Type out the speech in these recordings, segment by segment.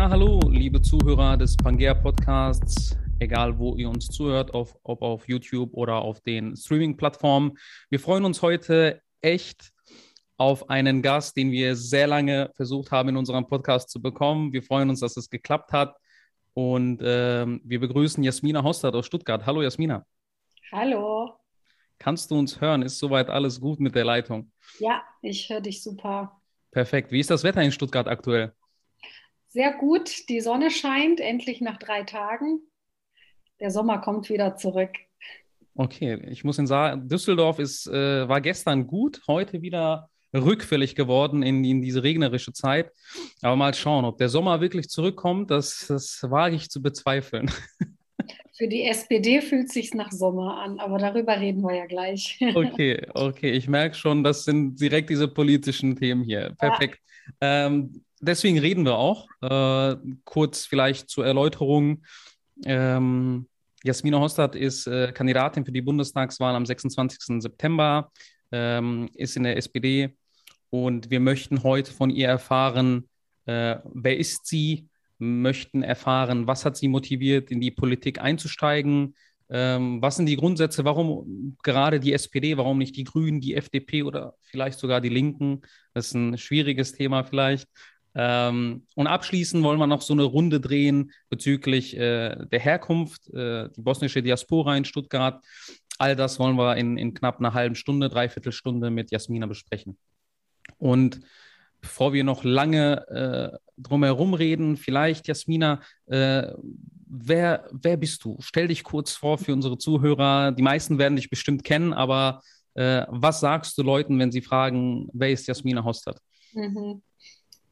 Ja, hallo, liebe Zuhörer des Pangea Podcasts, egal wo ihr uns zuhört, auf, ob auf YouTube oder auf den Streaming-Plattformen. Wir freuen uns heute echt auf einen Gast, den wir sehr lange versucht haben, in unserem Podcast zu bekommen. Wir freuen uns, dass es geklappt hat. Und äh, wir begrüßen Jasmina Hostad aus Stuttgart. Hallo, Jasmina. Hallo. Kannst du uns hören? Ist soweit alles gut mit der Leitung? Ja, ich höre dich super. Perfekt. Wie ist das Wetter in Stuttgart aktuell? Sehr gut. Die Sonne scheint endlich nach drei Tagen. Der Sommer kommt wieder zurück. Okay, ich muss Ihnen sagen, Düsseldorf ist, äh, war gestern gut, heute wieder rückfällig geworden in, in diese regnerische Zeit. Aber mal schauen, ob der Sommer wirklich zurückkommt, das, das wage ich zu bezweifeln. Für die SPD fühlt es sich nach Sommer an, aber darüber reden wir ja gleich. Okay, okay, ich merke schon, das sind direkt diese politischen Themen hier. Perfekt. Ähm, deswegen reden wir auch. Äh, kurz vielleicht zur Erläuterung. Ähm, Jasmina Hostad ist äh, Kandidatin für die Bundestagswahl am 26. September, ähm, ist in der SPD und wir möchten heute von ihr erfahren, äh, wer ist sie, möchten erfahren, was hat sie motiviert, in die Politik einzusteigen, ähm, was sind die Grundsätze, warum gerade die SPD, warum nicht die Grünen, die FDP oder vielleicht sogar die Linken? Das ist ein schwieriges Thema vielleicht. Ähm, und abschließend wollen wir noch so eine Runde drehen bezüglich äh, der Herkunft, äh, die bosnische Diaspora in Stuttgart. All das wollen wir in, in knapp einer halben Stunde, dreiviertel Stunde mit Jasmina besprechen. Und bevor wir noch lange äh, drumherum reden, vielleicht, Jasmina, äh, wer, wer bist du? Stell dich kurz vor für unsere Zuhörer. Die meisten werden dich bestimmt kennen, aber äh, was sagst du Leuten, wenn sie fragen, wer ist Jasmina Hostad? Mhm.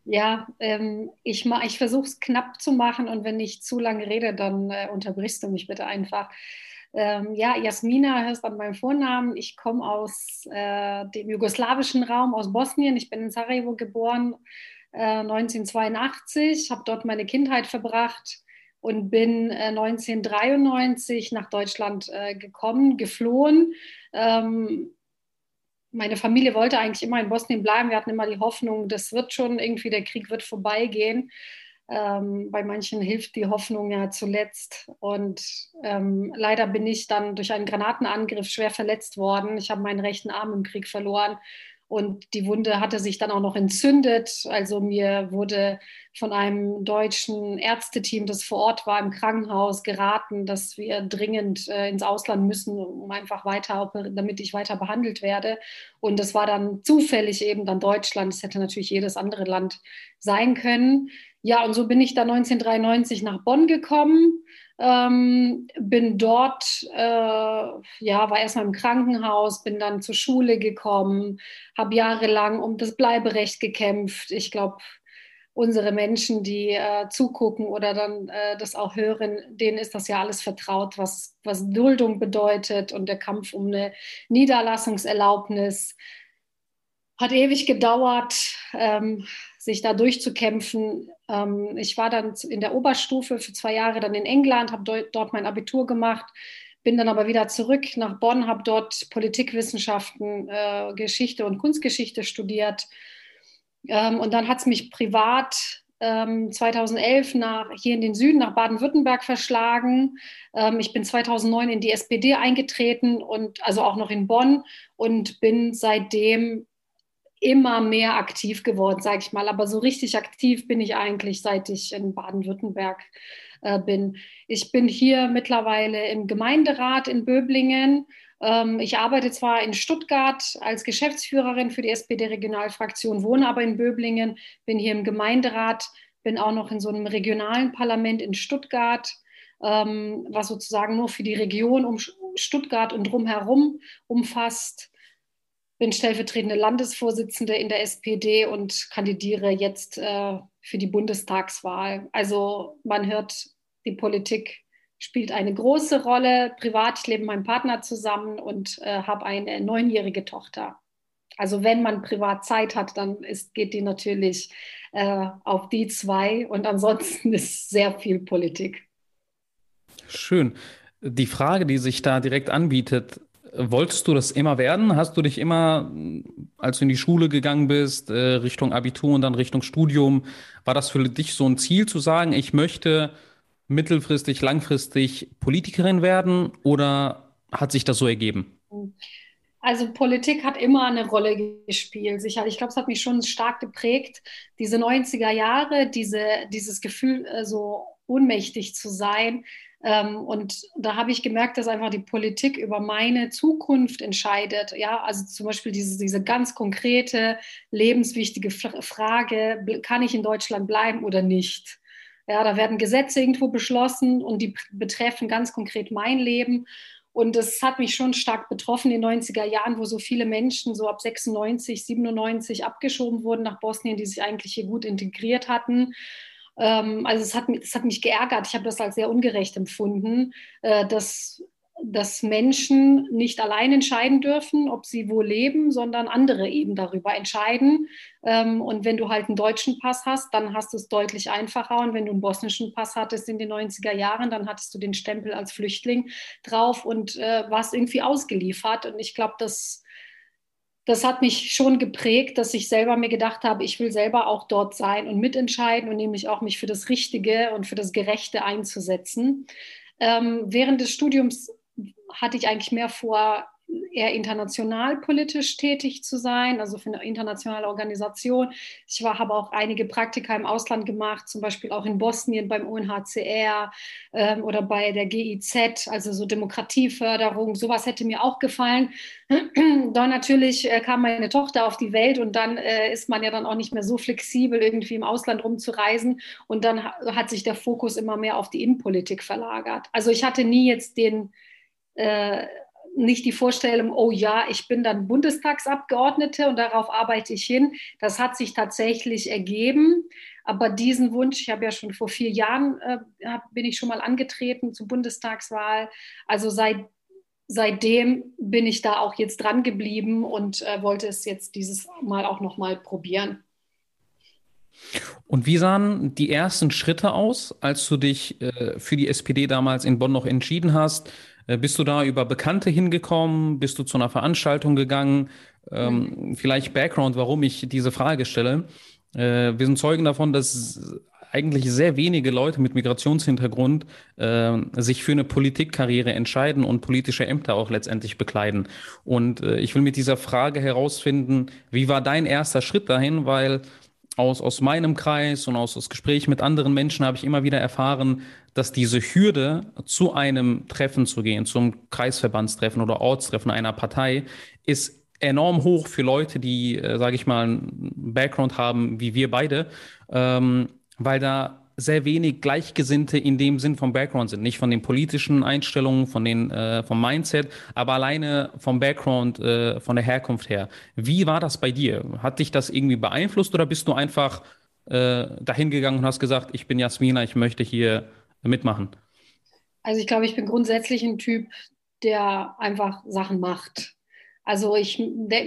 Ja, ähm, ich, ich versuche es knapp zu machen und wenn ich zu lange rede, dann äh, unterbrichst du mich bitte einfach. Ähm, ja, Jasmina heißt an meinem Vornamen. Ich komme aus äh, dem jugoslawischen Raum, aus Bosnien. Ich bin in Sarajevo geboren, äh, 1982, habe dort meine Kindheit verbracht und bin äh, 1993 nach Deutschland äh, gekommen, geflohen. Ähm, meine Familie wollte eigentlich immer in Bosnien bleiben. Wir hatten immer die Hoffnung, das wird schon irgendwie, der Krieg wird vorbeigehen. Ähm, bei manchen hilft die Hoffnung ja zuletzt. Und ähm, leider bin ich dann durch einen Granatenangriff schwer verletzt worden. Ich habe meinen rechten Arm im Krieg verloren und die Wunde hatte sich dann auch noch entzündet. Also mir wurde von einem deutschen Ärzteteam, das vor Ort war im Krankenhaus, geraten, dass wir dringend äh, ins Ausland müssen, um einfach weiter, damit ich weiter behandelt werde. Und das war dann zufällig eben dann Deutschland. Es hätte natürlich jedes andere Land sein können. Ja, und so bin ich dann 1993 nach Bonn gekommen, ähm, bin dort, äh, ja, war erstmal im Krankenhaus, bin dann zur Schule gekommen, habe jahrelang um das Bleiberecht gekämpft. Ich glaube, unsere Menschen, die äh, zugucken oder dann äh, das auch hören, denen ist das ja alles vertraut, was, was Duldung bedeutet und der Kampf um eine Niederlassungserlaubnis. Hat ewig gedauert, ähm, sich da durchzukämpfen. Ähm, ich war dann in der Oberstufe für zwei Jahre dann in England, habe dort mein Abitur gemacht, bin dann aber wieder zurück nach Bonn, habe dort Politikwissenschaften, äh, Geschichte und Kunstgeschichte studiert. Ähm, und dann hat es mich privat 2011 ähm, nach, hier in den Süden nach Baden-Württemberg verschlagen. ich bin 2009 in die SPD eingetreten und also auch noch in Bonn und bin seitdem immer mehr aktiv geworden, sage ich mal. Aber so richtig aktiv bin ich eigentlich, seit ich in Baden-Württemberg äh, bin. Ich bin hier mittlerweile im Gemeinderat in Böblingen. Ähm, ich arbeite zwar in Stuttgart als Geschäftsführerin für die SPD-Regionalfraktion, wohne aber in Böblingen, bin hier im Gemeinderat, bin auch noch in so einem regionalen Parlament in Stuttgart. Ähm, was sozusagen nur für die Region um Stuttgart und drumherum umfasst bin stellvertretende Landesvorsitzende in der SPD und kandidiere jetzt äh, für die Bundestagswahl. Also man hört, die Politik spielt eine große Rolle. Privat, ich lebe mit meinem Partner zusammen und äh, habe eine neunjährige Tochter. Also wenn man privat Zeit hat, dann ist, geht die natürlich äh, auf die zwei und ansonsten ist sehr viel Politik. Schön. Die Frage, die sich da direkt anbietet, Wolltest du das immer werden? Hast du dich immer als du in die Schule gegangen bist, äh, Richtung Abitur und dann Richtung Studium, war das für dich so ein Ziel zu sagen, ich möchte mittelfristig, langfristig Politikerin werden oder hat sich das so ergeben? Also Politik hat immer eine Rolle gespielt, sicher. Ich glaube, es hat mich schon stark geprägt. Diese 90er Jahre, diese, dieses Gefühl, äh, so ohnmächtig zu sein, und da habe ich gemerkt, dass einfach die Politik über meine Zukunft entscheidet. Ja, also zum Beispiel diese, diese ganz konkrete, lebenswichtige Frage, kann ich in Deutschland bleiben oder nicht? Ja, da werden Gesetze irgendwo beschlossen und die betreffen ganz konkret mein Leben. Und das hat mich schon stark betroffen in den 90er Jahren, wo so viele Menschen so ab 96, 97 abgeschoben wurden nach Bosnien, die sich eigentlich hier gut integriert hatten. Ähm, also es hat, es hat mich geärgert. Ich habe das als sehr ungerecht empfunden, äh, dass, dass Menschen nicht allein entscheiden dürfen, ob sie wo leben, sondern andere eben darüber entscheiden. Ähm, und wenn du halt einen deutschen Pass hast, dann hast du es deutlich einfacher. Und wenn du einen bosnischen Pass hattest in den 90er Jahren, dann hattest du den Stempel als Flüchtling drauf und äh, warst irgendwie ausgeliefert. Und ich glaube, dass das hat mich schon geprägt, dass ich selber mir gedacht habe, ich will selber auch dort sein und mitentscheiden und nämlich auch mich für das Richtige und für das Gerechte einzusetzen. Ähm, während des Studiums hatte ich eigentlich mehr vor, eher international politisch tätig zu sein, also für eine internationale Organisation. Ich war, habe auch einige Praktika im Ausland gemacht, zum Beispiel auch in Bosnien beim UNHCR ähm, oder bei der GIZ, also so Demokratieförderung. Sowas hätte mir auch gefallen. dann natürlich äh, kam meine Tochter auf die Welt und dann äh, ist man ja dann auch nicht mehr so flexibel, irgendwie im Ausland rumzureisen. Und dann ha hat sich der Fokus immer mehr auf die Innenpolitik verlagert. Also ich hatte nie jetzt den äh, nicht die Vorstellung, oh ja, ich bin dann Bundestagsabgeordnete und darauf arbeite ich hin. Das hat sich tatsächlich ergeben. Aber diesen Wunsch, ich habe ja schon vor vier Jahren, äh, bin ich schon mal angetreten zur Bundestagswahl. Also seit, seitdem bin ich da auch jetzt dran geblieben und äh, wollte es jetzt dieses Mal auch noch mal probieren. Und wie sahen die ersten Schritte aus, als du dich äh, für die SPD damals in Bonn noch entschieden hast? Äh, bist du da über Bekannte hingekommen? Bist du zu einer Veranstaltung gegangen? Ähm, mhm. Vielleicht Background, warum ich diese Frage stelle. Äh, wir sind Zeugen davon, dass eigentlich sehr wenige Leute mit Migrationshintergrund äh, sich für eine Politikkarriere entscheiden und politische Ämter auch letztendlich bekleiden. Und äh, ich will mit dieser Frage herausfinden, wie war dein erster Schritt dahin? Weil aus, aus meinem Kreis und aus, aus Gesprächen mit anderen Menschen habe ich immer wieder erfahren, dass diese Hürde, zu einem Treffen zu gehen, zum Kreisverbandstreffen oder Ortstreffen einer Partei, ist enorm hoch für Leute, die, äh, sage ich mal, einen Background haben wie wir beide, ähm, weil da sehr wenig Gleichgesinnte in dem Sinn vom Background sind. Nicht von den politischen Einstellungen, von den, äh, vom Mindset, aber alleine vom Background, äh, von der Herkunft her. Wie war das bei dir? Hat dich das irgendwie beeinflusst oder bist du einfach äh, dahin und hast gesagt, ich bin Jasmina, ich möchte hier mitmachen? Also ich glaube, ich bin grundsätzlich ein Typ, der einfach Sachen macht. Also ich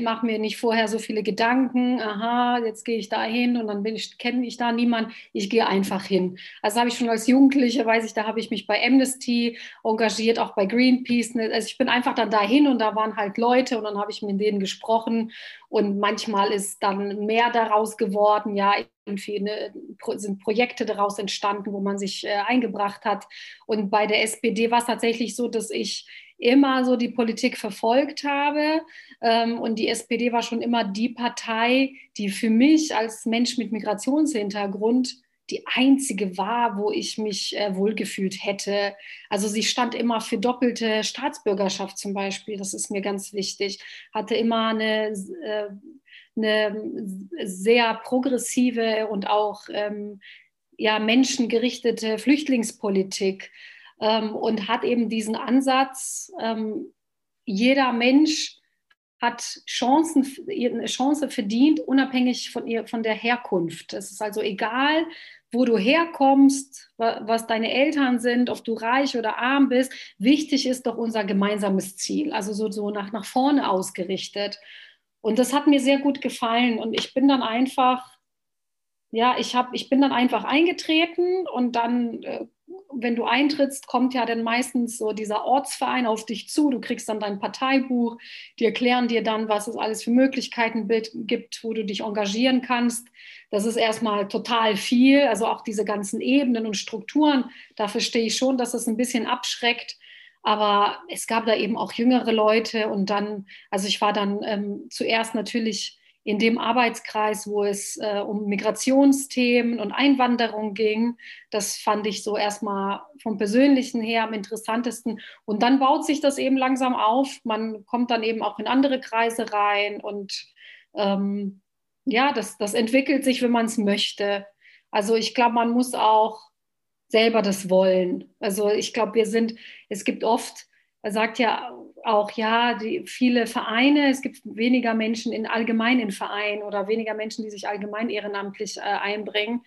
mache mir nicht vorher so viele Gedanken, aha, jetzt gehe ich da hin und dann kenne ich da niemanden. Ich gehe einfach hin. Also habe ich schon als Jugendliche, weiß ich, da habe ich mich bei Amnesty engagiert, auch bei Greenpeace. Ne, also ich bin einfach dann dahin und da waren halt Leute und dann habe ich mit denen gesprochen und manchmal ist dann mehr daraus geworden, ja, irgendwie eine, sind Projekte daraus entstanden, wo man sich äh, eingebracht hat. Und bei der SPD war es tatsächlich so, dass ich immer so die Politik verfolgt habe. Ähm, und die SPD war schon immer die Partei, die für mich als Mensch mit Migrationshintergrund die einzige war, wo ich mich äh, wohlgefühlt hätte. Also sie stand immer für doppelte Staatsbürgerschaft zum Beispiel, das ist mir ganz wichtig, hatte immer eine, äh, eine sehr progressive und auch ähm, ja, menschengerichtete Flüchtlingspolitik ähm, und hat eben diesen Ansatz, ähm, jeder Mensch hat Chancen, eine Chance verdient, unabhängig von, ihr, von der Herkunft. Es ist also egal, wo du herkommst, was deine Eltern sind, ob du reich oder arm bist. Wichtig ist doch unser gemeinsames Ziel, also so, so nach, nach vorne ausgerichtet. Und das hat mir sehr gut gefallen. Und ich bin dann einfach, ja, ich, hab, ich bin dann einfach eingetreten und dann äh, wenn du eintrittst, kommt ja dann meistens so dieser Ortsverein auf dich zu. Du kriegst dann dein Parteibuch, die erklären dir dann, was es alles für Möglichkeiten gibt, wo du dich engagieren kannst. Das ist erstmal total viel, also auch diese ganzen Ebenen und Strukturen. Da verstehe ich schon, dass es ein bisschen abschreckt. Aber es gab da eben auch jüngere Leute und dann, also ich war dann ähm, zuerst natürlich in dem Arbeitskreis, wo es äh, um Migrationsthemen und Einwanderung ging. Das fand ich so erstmal vom Persönlichen her am interessantesten. Und dann baut sich das eben langsam auf. Man kommt dann eben auch in andere Kreise rein und ähm, ja, das, das entwickelt sich, wenn man es möchte. Also ich glaube, man muss auch selber das wollen. Also ich glaube, wir sind, es gibt oft, er sagt ja auch, ja, die, viele Vereine, es gibt weniger Menschen in allgemein in Vereinen oder weniger Menschen, die sich allgemein ehrenamtlich äh, einbringen.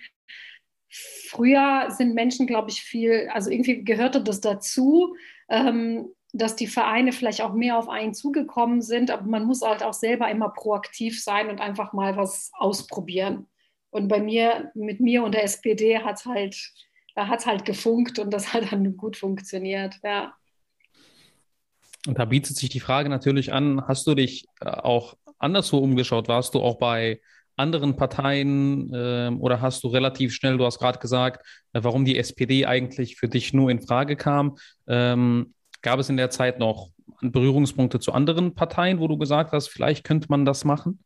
Früher sind Menschen, glaube ich, viel, also irgendwie gehörte das dazu, ähm, dass die Vereine vielleicht auch mehr auf einen zugekommen sind, aber man muss halt auch selber immer proaktiv sein und einfach mal was ausprobieren. Und bei mir, mit mir und der SPD hat es halt, halt gefunkt und das hat dann gut funktioniert, ja. Und da bietet sich die Frage natürlich an, hast du dich äh, auch anderswo umgeschaut? Warst du auch bei anderen Parteien äh, oder hast du relativ schnell, du hast gerade gesagt, äh, warum die SPD eigentlich für dich nur in Frage kam? Ähm, gab es in der Zeit noch Berührungspunkte zu anderen Parteien, wo du gesagt hast, vielleicht könnte man das machen?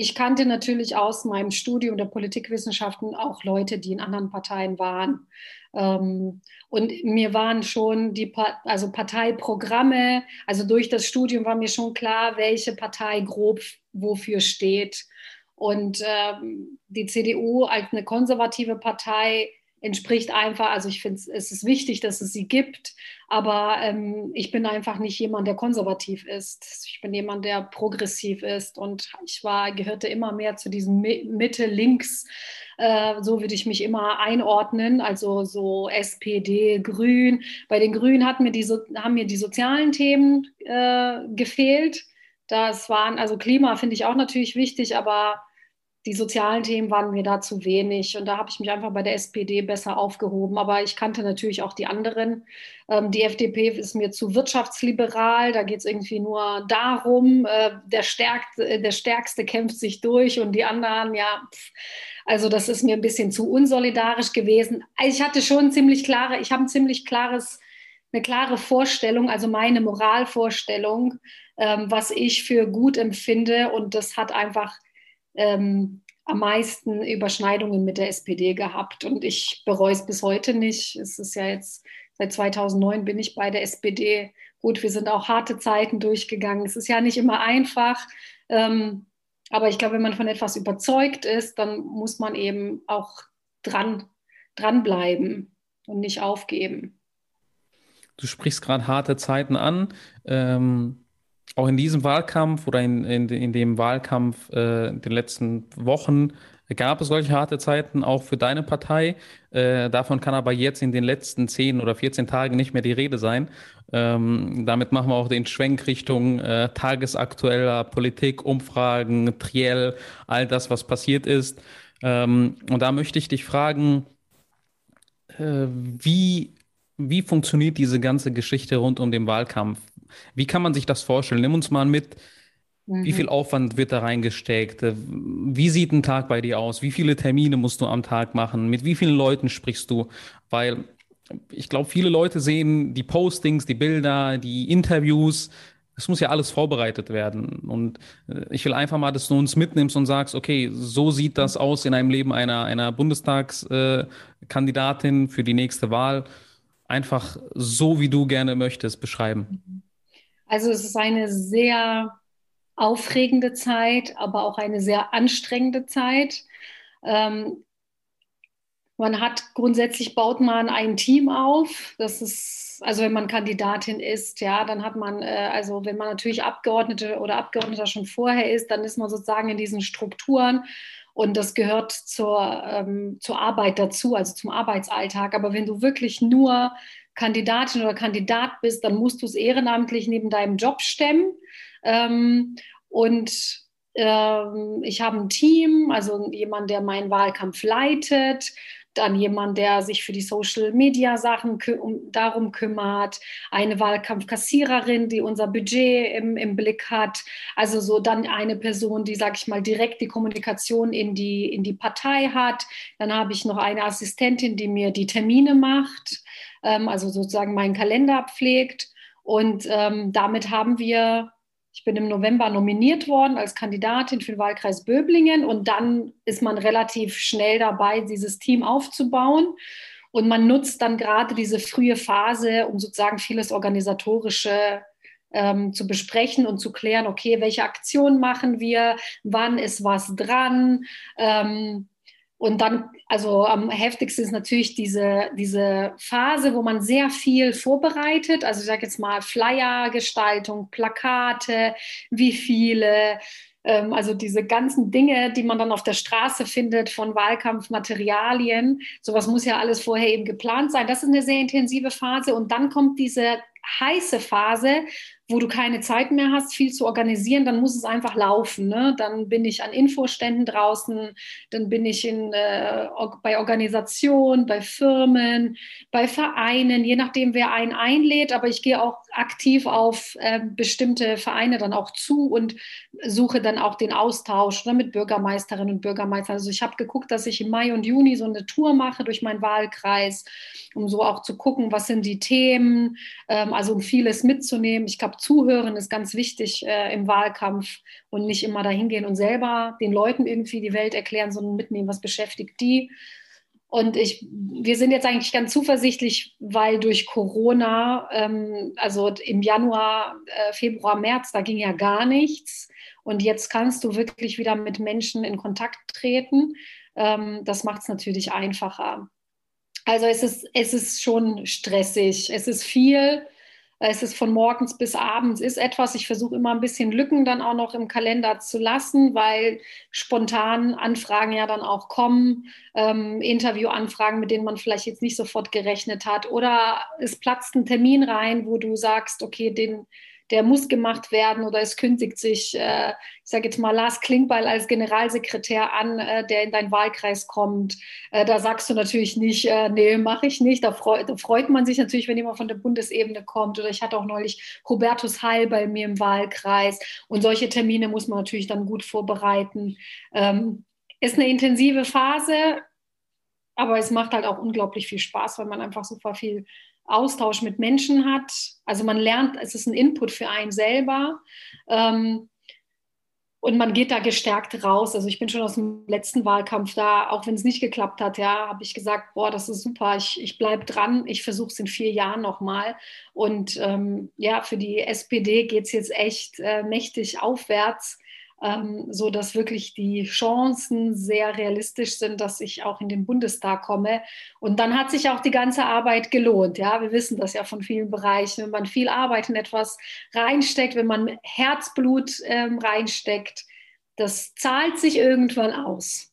Ich kannte natürlich aus meinem Studium der Politikwissenschaften auch Leute, die in anderen Parteien waren. Ähm, und mir waren schon die also Parteiprogramme, also durch das Studium war mir schon klar, welche Partei grob wofür steht. Und ähm, die CDU als eine konservative Partei entspricht einfach, also ich finde, es ist wichtig, dass es sie gibt, aber ähm, ich bin einfach nicht jemand, der konservativ ist. Ich bin jemand, der progressiv ist und ich war, gehörte immer mehr zu diesem Mitte-Links, äh, so würde ich mich immer einordnen, also so SPD, Grün. Bei den Grünen hat mir die, haben mir die sozialen Themen äh, gefehlt. Das waren, also Klima finde ich auch natürlich wichtig, aber die sozialen Themen waren mir da zu wenig und da habe ich mich einfach bei der SPD besser aufgehoben. Aber ich kannte natürlich auch die anderen. Ähm, die FDP ist mir zu wirtschaftsliberal, da geht es irgendwie nur darum, äh, der, Stärkste, der Stärkste kämpft sich durch und die anderen, ja, pff. also das ist mir ein bisschen zu unsolidarisch gewesen. Also ich hatte schon ziemlich klare, ich habe ein ziemlich klares, eine klare Vorstellung, also meine Moralvorstellung, ähm, was ich für gut empfinde und das hat einfach ähm, am meisten Überschneidungen mit der SPD gehabt. Und ich bereue es bis heute nicht. Es ist ja jetzt, seit 2009 bin ich bei der SPD. Gut, wir sind auch harte Zeiten durchgegangen. Es ist ja nicht immer einfach. Ähm, aber ich glaube, wenn man von etwas überzeugt ist, dann muss man eben auch dran, dranbleiben und nicht aufgeben. Du sprichst gerade harte Zeiten an. Ähm, auch in diesem Wahlkampf oder in, in, in dem Wahlkampf äh, in den letzten Wochen gab es solche harte Zeiten auch für deine Partei. Äh, davon kann aber jetzt in den letzten 10 oder 14 Tagen nicht mehr die Rede sein. Ähm, damit machen wir auch den Schwenk Richtung äh, tagesaktueller Politik, Umfragen, Triell, all das, was passiert ist. Ähm, und da möchte ich dich fragen, äh, wie, wie funktioniert diese ganze Geschichte rund um den Wahlkampf? Wie kann man sich das vorstellen? Nimm uns mal mit. Mhm. Wie viel Aufwand wird da reingesteckt? Wie sieht ein Tag bei dir aus? Wie viele Termine musst du am Tag machen? Mit wie vielen Leuten sprichst du? Weil ich glaube, viele Leute sehen die Postings, die Bilder, die Interviews. Es muss ja alles vorbereitet werden. Und äh, ich will einfach mal, dass du uns mitnimmst und sagst, okay, so sieht das aus in einem Leben einer, einer Bundestagskandidatin äh, für die nächste Wahl. Einfach so, wie du gerne möchtest, beschreiben. Also es ist eine sehr aufregende Zeit, aber auch eine sehr anstrengende Zeit. Ähm, man hat grundsätzlich baut man ein Team auf. Das ist, also wenn man Kandidatin ist, ja, dann hat man, äh, also wenn man natürlich Abgeordnete oder Abgeordneter schon vorher ist, dann ist man sozusagen in diesen Strukturen und das gehört zur, ähm, zur Arbeit dazu, also zum Arbeitsalltag. Aber wenn du wirklich nur Kandidatin oder Kandidat bist, dann musst du es ehrenamtlich neben deinem Job stemmen. Ähm, und ähm, ich habe ein Team, also jemand, der meinen Wahlkampf leitet. dann jemand, der sich für die Social-Media-Sachen kü um, darum kümmert, eine Wahlkampfkassiererin, die unser Budget im, im Blick hat, also so dann eine Person, die, sag ich mal, direkt die Kommunikation in die, in die Partei hat. Dann habe ich noch eine Assistentin, die mir die Termine macht, ähm, also sozusagen meinen Kalender pflegt. Und ähm, damit haben wir ich bin im November nominiert worden als Kandidatin für den Wahlkreis Böblingen und dann ist man relativ schnell dabei, dieses Team aufzubauen. Und man nutzt dann gerade diese frühe Phase, um sozusagen vieles Organisatorische ähm, zu besprechen und zu klären, okay, welche Aktion machen wir, wann ist was dran. Ähm, und dann, also am heftigsten ist natürlich diese, diese Phase, wo man sehr viel vorbereitet. Also ich sage jetzt mal Flyergestaltung, Plakate, wie viele, ähm, also diese ganzen Dinge, die man dann auf der Straße findet von Wahlkampfmaterialien. Sowas muss ja alles vorher eben geplant sein. Das ist eine sehr intensive Phase. Und dann kommt diese heiße Phase, wo du keine Zeit mehr hast, viel zu organisieren, dann muss es einfach laufen. Ne? Dann bin ich an Infoständen draußen, dann bin ich in, äh, bei Organisationen, bei Firmen, bei Vereinen, je nachdem, wer einen einlädt. Aber ich gehe auch aktiv auf äh, bestimmte Vereine dann auch zu und suche dann auch den Austausch ne, mit Bürgermeisterinnen und Bürgermeistern. Also ich habe geguckt, dass ich im Mai und Juni so eine Tour mache durch meinen Wahlkreis, um so auch zu gucken, was sind die Themen, ähm, also um vieles mitzunehmen. Ich glaube, Zuhören ist ganz wichtig äh, im Wahlkampf und nicht immer dahin gehen und selber den Leuten irgendwie die Welt erklären, sondern mitnehmen, was beschäftigt die. Und ich, wir sind jetzt eigentlich ganz zuversichtlich, weil durch Corona, ähm, also im Januar, äh, Februar, März, da ging ja gar nichts. Und jetzt kannst du wirklich wieder mit Menschen in Kontakt treten. Ähm, das macht es natürlich einfacher. Also es ist, es ist schon stressig. Es ist viel. Es ist von morgens bis abends ist etwas. Ich versuche immer ein bisschen Lücken dann auch noch im Kalender zu lassen, weil spontan Anfragen ja dann auch kommen, ähm, Interviewanfragen, mit denen man vielleicht jetzt nicht sofort gerechnet hat. Oder es platzt ein Termin rein, wo du sagst, okay, den, der muss gemacht werden oder es kündigt sich, äh, ich sage jetzt mal, Lars Klingbeil als Generalsekretär an, äh, der in deinen Wahlkreis kommt. Äh, da sagst du natürlich nicht, äh, nee, mache ich nicht. Da, freu da, freut man sich natürlich, wenn jemand von der Bundesebene kommt. Oder ich hatte auch neulich Hubertus Heil bei mir im Wahlkreis. Und solche Termine muss man natürlich dann gut vorbereiten. Ähm, ist eine intensive Phase, aber es macht halt auch unglaublich viel Spaß, weil man einfach super viel Austausch mit Menschen hat. Also man lernt, es ist ein Input für einen selber. Ähm, und man geht da gestärkt raus. Also ich bin schon aus dem letzten Wahlkampf da, auch wenn es nicht geklappt hat, ja, habe ich gesagt, boah, das ist super, ich, ich bleibe dran, ich versuche es in vier Jahren nochmal. Und ähm, ja, für die SPD geht es jetzt echt äh, mächtig aufwärts ähm, so dass wirklich die Chancen sehr realistisch sind, dass ich auch in den Bundestag komme. Und dann hat sich auch die ganze Arbeit gelohnt. Ja, wir wissen das ja von vielen Bereichen. Wenn man viel Arbeit in etwas reinsteckt, wenn man Herzblut ähm, reinsteckt, das zahlt sich irgendwann aus.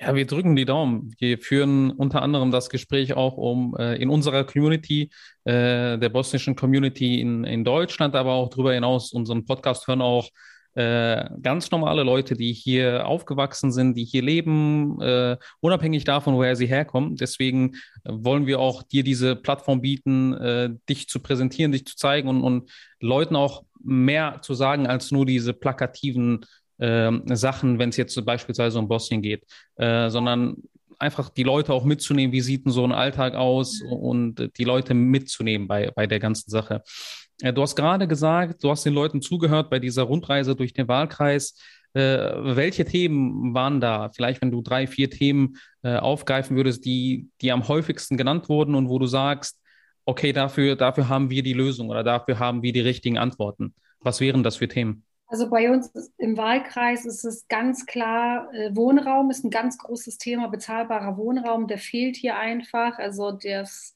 Ja, wir drücken die Daumen. Wir führen unter anderem das Gespräch auch um äh, in unserer Community, äh, der bosnischen Community in, in Deutschland, aber auch darüber hinaus. Unseren Podcast hören auch äh, ganz normale Leute, die hier aufgewachsen sind, die hier leben, äh, unabhängig davon, woher sie herkommen. Deswegen wollen wir auch dir diese Plattform bieten, äh, dich zu präsentieren, dich zu zeigen und, und Leuten auch mehr zu sagen als nur diese plakativen Sachen, wenn es jetzt beispielsweise um Bosnien geht, äh, sondern einfach die Leute auch mitzunehmen, wie sieht denn so ein Alltag aus und die Leute mitzunehmen bei, bei der ganzen Sache. Äh, du hast gerade gesagt, du hast den Leuten zugehört bei dieser Rundreise durch den Wahlkreis. Äh, welche Themen waren da? Vielleicht, wenn du drei, vier Themen äh, aufgreifen würdest, die, die am häufigsten genannt wurden und wo du sagst, okay, dafür, dafür haben wir die Lösung oder dafür haben wir die richtigen Antworten. Was wären das für Themen? Also bei uns im Wahlkreis ist es ganz klar, äh, Wohnraum ist ein ganz großes Thema, bezahlbarer Wohnraum, der fehlt hier einfach. Also das,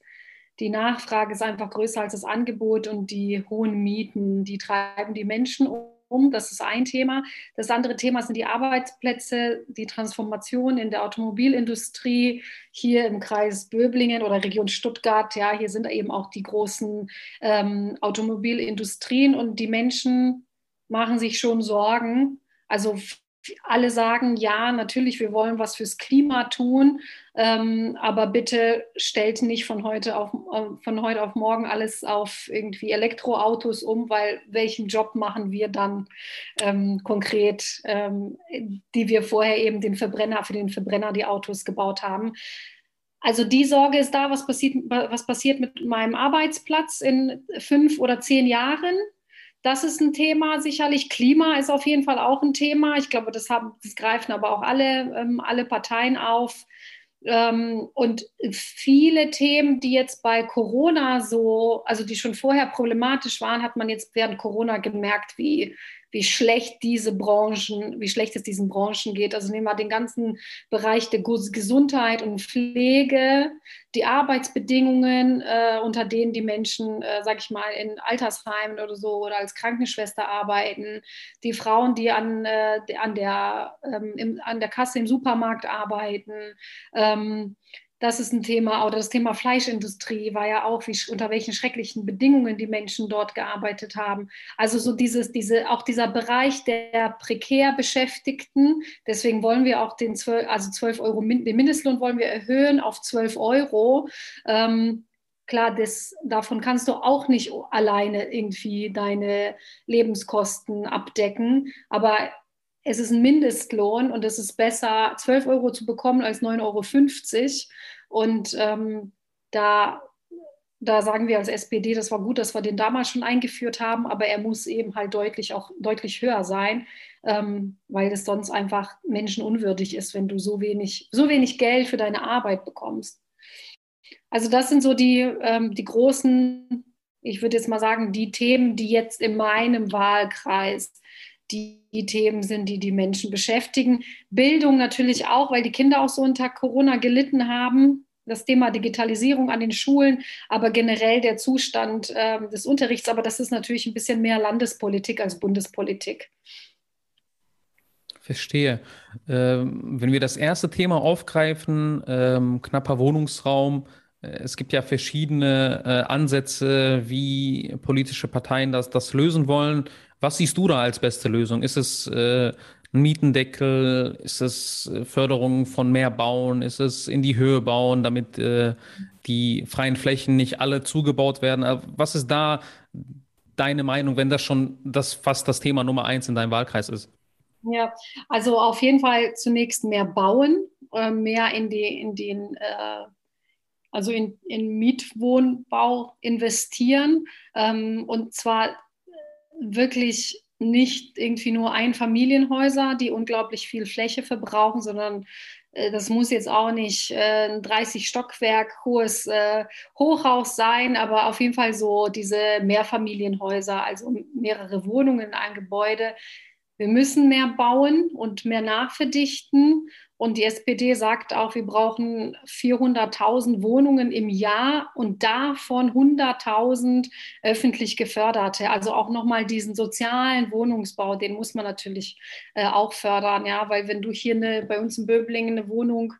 die Nachfrage ist einfach größer als das Angebot und die hohen Mieten, die treiben die Menschen um. Das ist ein Thema. Das andere Thema sind die Arbeitsplätze, die Transformation in der Automobilindustrie hier im Kreis Böblingen oder Region Stuttgart. Ja, hier sind eben auch die großen ähm, Automobilindustrien und die Menschen machen sich schon Sorgen. Also alle sagen, ja, natürlich, wir wollen was fürs Klima tun, ähm, aber bitte stellt nicht von heute, auf, äh, von heute auf morgen alles auf irgendwie Elektroautos um, weil welchen Job machen wir dann ähm, konkret, ähm, die wir vorher eben den Verbrenner, für den Verbrenner die Autos gebaut haben. Also die Sorge ist da, was passiert, was passiert mit meinem Arbeitsplatz in fünf oder zehn Jahren. Das ist ein Thema sicherlich. Klima ist auf jeden Fall auch ein Thema. Ich glaube, das, haben, das greifen aber auch alle, ähm, alle Parteien auf. Ähm, und viele Themen, die jetzt bei Corona so, also die schon vorher problematisch waren, hat man jetzt während Corona gemerkt, wie wie schlecht diese Branchen, wie schlecht es diesen Branchen geht. Also nehmen wir den ganzen Bereich der Gesundheit und Pflege, die Arbeitsbedingungen, äh, unter denen die Menschen, äh, sag ich mal, in Altersheimen oder so oder als Krankenschwester arbeiten, die Frauen, die an, äh, an, der, ähm, im, an der Kasse im Supermarkt arbeiten. Ähm, das ist ein Thema. Oder das Thema Fleischindustrie war ja auch, wie, unter welchen schrecklichen Bedingungen die Menschen dort gearbeitet haben. Also so dieses, diese, auch dieser Bereich der prekär Beschäftigten. Deswegen wollen wir auch den 12, also 12 Euro, den Mindestlohn wollen wir erhöhen auf 12 Euro. Ähm, klar, das, davon kannst du auch nicht alleine irgendwie deine Lebenskosten abdecken. Aber es ist ein Mindestlohn und es ist besser, 12 Euro zu bekommen als 9,50 Euro. Und ähm, da, da sagen wir als SPD, das war gut, dass wir den damals schon eingeführt haben, aber er muss eben halt deutlich auch deutlich höher sein, ähm, weil es sonst einfach menschenunwürdig ist, wenn du so wenig, so wenig Geld für deine Arbeit bekommst. Also das sind so die, ähm, die großen, ich würde jetzt mal sagen, die Themen, die jetzt in meinem Wahlkreis die, die, Themen sind, die die Menschen beschäftigen. Bildung natürlich auch, weil die Kinder auch so unter Corona gelitten haben. Das Thema Digitalisierung an den Schulen, aber generell der Zustand äh, des Unterrichts. Aber das ist natürlich ein bisschen mehr Landespolitik als Bundespolitik. Verstehe. Ähm, wenn wir das erste Thema aufgreifen, ähm, knapper Wohnungsraum, es gibt ja verschiedene äh, Ansätze, wie politische Parteien das, das lösen wollen. Was siehst du da als beste Lösung? Ist es äh, ein Mietendeckel? Ist es äh, Förderung von mehr Bauen? Ist es in die Höhe bauen, damit äh, die freien Flächen nicht alle zugebaut werden? Äh, was ist da deine Meinung, wenn das schon das fast das Thema Nummer eins in deinem Wahlkreis ist? Ja, also auf jeden Fall zunächst mehr bauen, äh, mehr in, die, in den äh, also in, in Mietwohnbau investieren ähm, und zwar wirklich nicht irgendwie nur Einfamilienhäuser, die unglaublich viel Fläche verbrauchen, sondern äh, das muss jetzt auch nicht äh, ein 30 Stockwerk hohes äh, Hochhaus sein, aber auf jeden Fall so diese Mehrfamilienhäuser, also mehrere Wohnungen in einem Gebäude. Wir müssen mehr bauen und mehr nachverdichten und die SPD sagt auch, wir brauchen 400.000 Wohnungen im Jahr und davon 100.000 öffentlich geförderte. Also auch nochmal diesen sozialen Wohnungsbau, den muss man natürlich äh, auch fördern, ja, weil wenn du hier eine, bei uns in Böblingen eine Wohnung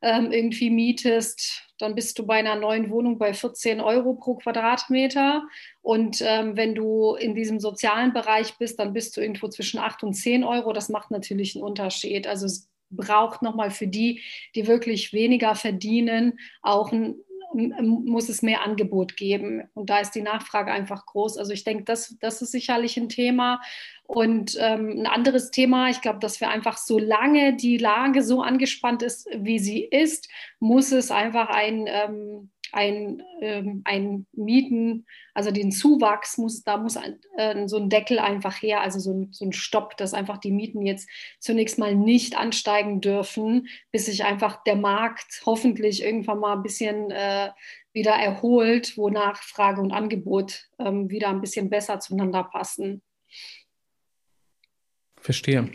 ähm, irgendwie mietest, dann bist du bei einer neuen Wohnung bei 14 Euro pro Quadratmeter. Und ähm, wenn du in diesem sozialen Bereich bist, dann bist du irgendwo zwischen 8 und 10 Euro. Das macht natürlich einen Unterschied. Also braucht nochmal für die, die wirklich weniger verdienen, auch ein muss es mehr Angebot geben. Und da ist die Nachfrage einfach groß. Also ich denke, das, das ist sicherlich ein Thema. Und ähm, ein anderes Thema, ich glaube, dass wir einfach, solange die Lage so angespannt ist, wie sie ist, muss es einfach ein, ähm, ein, ähm, ein Mieten, also den Zuwachs muss, da muss ein, äh, so ein Deckel einfach her, also so ein, so ein Stopp, dass einfach die Mieten jetzt zunächst mal nicht ansteigen dürfen, bis sich einfach der Markt hoffentlich irgendwann mal ein bisschen äh, wieder erholt, wo Nachfrage und Angebot ähm, wieder ein bisschen besser zueinander passen. Verstehe.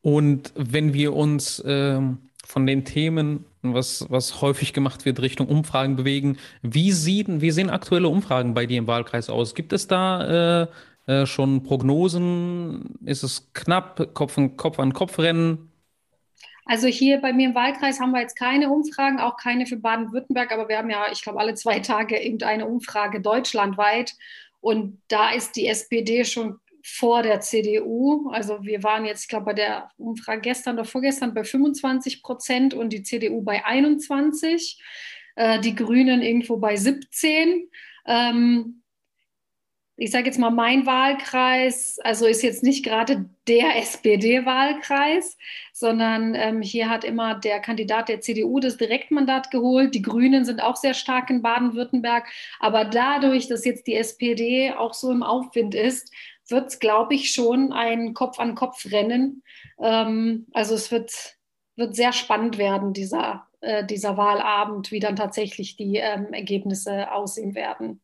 Und wenn wir uns ähm von den Themen, was, was häufig gemacht wird, Richtung Umfragen bewegen. Wie, sieht, wie sehen aktuelle Umfragen bei dir im Wahlkreis aus? Gibt es da äh, äh, schon Prognosen? Ist es knapp, Kopf an Kopf, an Kopf rennen? Also hier bei mir im Wahlkreis haben wir jetzt keine Umfragen, auch keine für Baden-Württemberg, aber wir haben ja, ich glaube, alle zwei Tage irgendeine Umfrage deutschlandweit. Und da ist die SPD schon vor der CDU. Also wir waren jetzt, ich glaube, bei der Umfrage gestern oder vorgestern bei 25 Prozent und die CDU bei 21, äh, die Grünen irgendwo bei 17. Ähm, ich sage jetzt mal, mein Wahlkreis, also ist jetzt nicht gerade der SPD-Wahlkreis, sondern ähm, hier hat immer der Kandidat der CDU das Direktmandat geholt. Die Grünen sind auch sehr stark in Baden-Württemberg. Aber dadurch, dass jetzt die SPD auch so im Aufwind ist, wird es, glaube ich, schon ein Kopf-an-Kopf-Rennen. Ähm, also es wird, wird sehr spannend werden, dieser, äh, dieser Wahlabend, wie dann tatsächlich die ähm, Ergebnisse aussehen werden.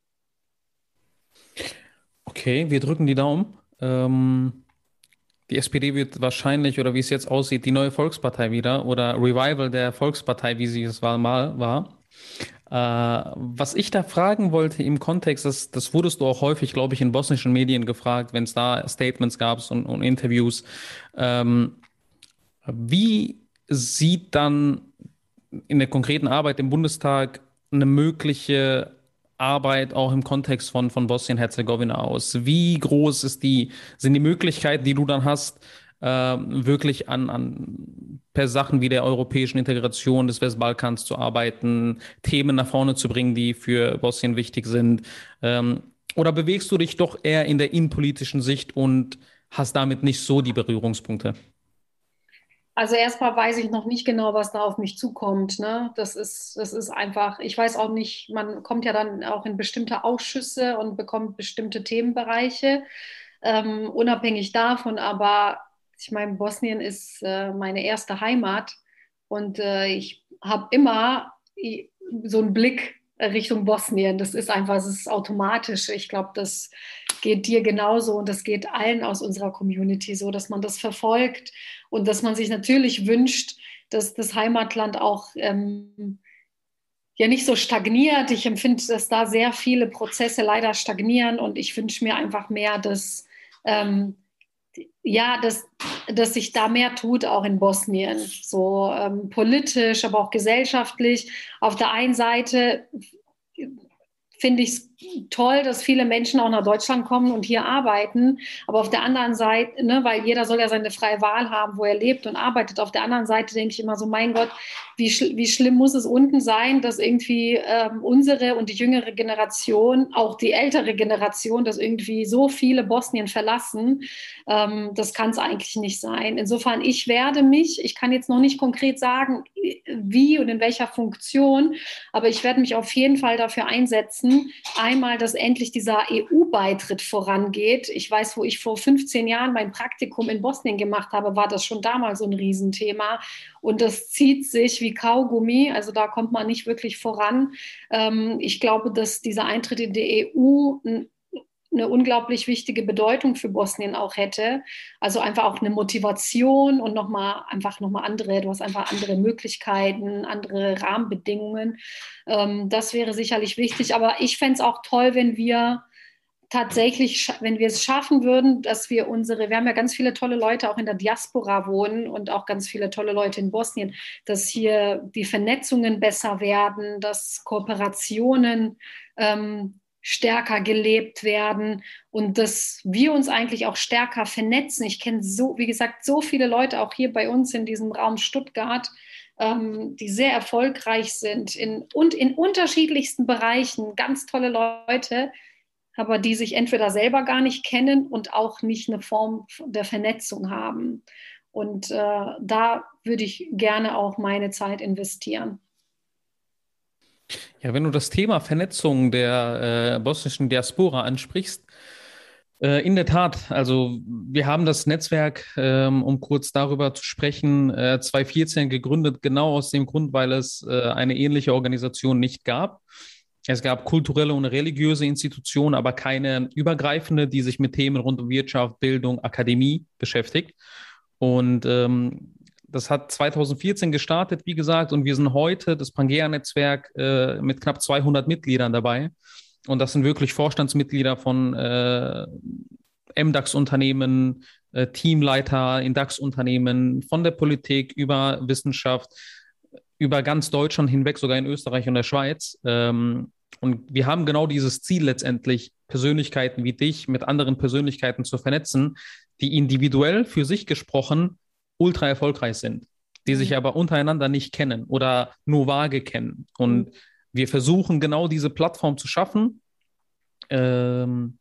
Okay, wir drücken die Daumen. Ähm, die SPD wird wahrscheinlich, oder wie es jetzt aussieht, die neue Volkspartei wieder oder Revival der Volkspartei, wie sie es mal war. Äh, was ich da fragen wollte im Kontext, das, das wurdest du auch häufig, glaube ich, in bosnischen Medien gefragt, wenn es da Statements gab und, und Interviews. Ähm, wie sieht dann in der konkreten Arbeit im Bundestag eine mögliche Arbeit auch im Kontext von, von Bosnien-Herzegowina aus? Wie groß ist die, sind die Möglichkeiten, die du dann hast, äh, wirklich an, an per Sachen wie der europäischen Integration des Westbalkans zu arbeiten, Themen nach vorne zu bringen, die für Bosnien wichtig sind? Ähm, oder bewegst du dich doch eher in der innenpolitischen Sicht und hast damit nicht so die Berührungspunkte? Also erstmal weiß ich noch nicht genau, was da auf mich zukommt. Ne? Das, ist, das ist einfach, ich weiß auch nicht, man kommt ja dann auch in bestimmte Ausschüsse und bekommt bestimmte Themenbereiche, ähm, unabhängig davon. Aber ich meine, Bosnien ist äh, meine erste Heimat und äh, ich habe immer so einen Blick Richtung Bosnien. Das ist einfach, es ist automatisch. Ich glaube, das geht dir genauso und das geht allen aus unserer Community so, dass man das verfolgt und dass man sich natürlich wünscht, dass das Heimatland auch ähm, ja nicht so stagniert. Ich empfinde, dass da sehr viele Prozesse leider stagnieren und ich wünsche mir einfach mehr, dass ähm, ja, dass, dass sich da mehr tut, auch in Bosnien, so ähm, politisch, aber auch gesellschaftlich. Auf der einen Seite finde ich es toll, dass viele Menschen auch nach Deutschland kommen und hier arbeiten. Aber auf der anderen Seite, ne, weil jeder soll ja seine freie Wahl haben, wo er lebt und arbeitet. Auf der anderen Seite denke ich immer so, mein Gott, wie, schl wie schlimm muss es unten sein, dass irgendwie ähm, unsere und die jüngere Generation, auch die ältere Generation, dass irgendwie so viele Bosnien verlassen. Ähm, das kann es eigentlich nicht sein. Insofern, ich werde mich, ich kann jetzt noch nicht konkret sagen, wie und in welcher Funktion, aber ich werde mich auf jeden Fall dafür einsetzen, einmal, dass endlich dieser EU-Beitritt vorangeht. Ich weiß, wo ich vor 15 Jahren mein Praktikum in Bosnien gemacht habe, war das schon damals so ein Riesenthema. Und das zieht sich wie Kaugummi. Also da kommt man nicht wirklich voran. Ähm, ich glaube, dass dieser Eintritt in die EU eine unglaublich wichtige Bedeutung für Bosnien auch hätte. Also einfach auch eine Motivation und nochmal einfach nochmal andere, du hast einfach andere Möglichkeiten, andere Rahmenbedingungen. Ähm, das wäre sicherlich wichtig. Aber ich fände es auch toll, wenn wir tatsächlich, wenn wir es schaffen würden, dass wir unsere, wir haben ja ganz viele tolle Leute auch in der Diaspora wohnen und auch ganz viele tolle Leute in Bosnien, dass hier die Vernetzungen besser werden, dass Kooperationen ähm, stärker gelebt werden und dass wir uns eigentlich auch stärker vernetzen. Ich kenne so, wie gesagt, so viele Leute auch hier bei uns in diesem Raum Stuttgart, ähm, die sehr erfolgreich sind in, und in unterschiedlichsten Bereichen, ganz tolle Leute, aber die sich entweder selber gar nicht kennen und auch nicht eine Form der Vernetzung haben. Und äh, da würde ich gerne auch meine Zeit investieren. Ja, wenn du das Thema Vernetzung der äh, bosnischen Diaspora ansprichst, äh, in der Tat, also wir haben das Netzwerk, ähm, um kurz darüber zu sprechen, äh, 2014 gegründet, genau aus dem Grund, weil es äh, eine ähnliche Organisation nicht gab. Es gab kulturelle und religiöse Institutionen, aber keine übergreifende, die sich mit Themen rund um Wirtschaft, Bildung, Akademie beschäftigt. Und ähm, das hat 2014 gestartet, wie gesagt, und wir sind heute das Pangea-Netzwerk äh, mit knapp 200 Mitgliedern dabei. Und das sind wirklich Vorstandsmitglieder von äh, MDAX-Unternehmen, äh, Teamleiter in DAX-Unternehmen, von der Politik über Wissenschaft, über ganz Deutschland hinweg, sogar in Österreich und der Schweiz. Ähm, Und wir haben genau dieses Ziel letztendlich, Persönlichkeiten wie dich mit anderen Persönlichkeiten zu vernetzen, die individuell für sich gesprochen ultra erfolgreich sind, die sich mhm. aber untereinander nicht kennen oder nur vage kennen. Und mhm. wir versuchen genau diese Plattform zu schaffen, ähm,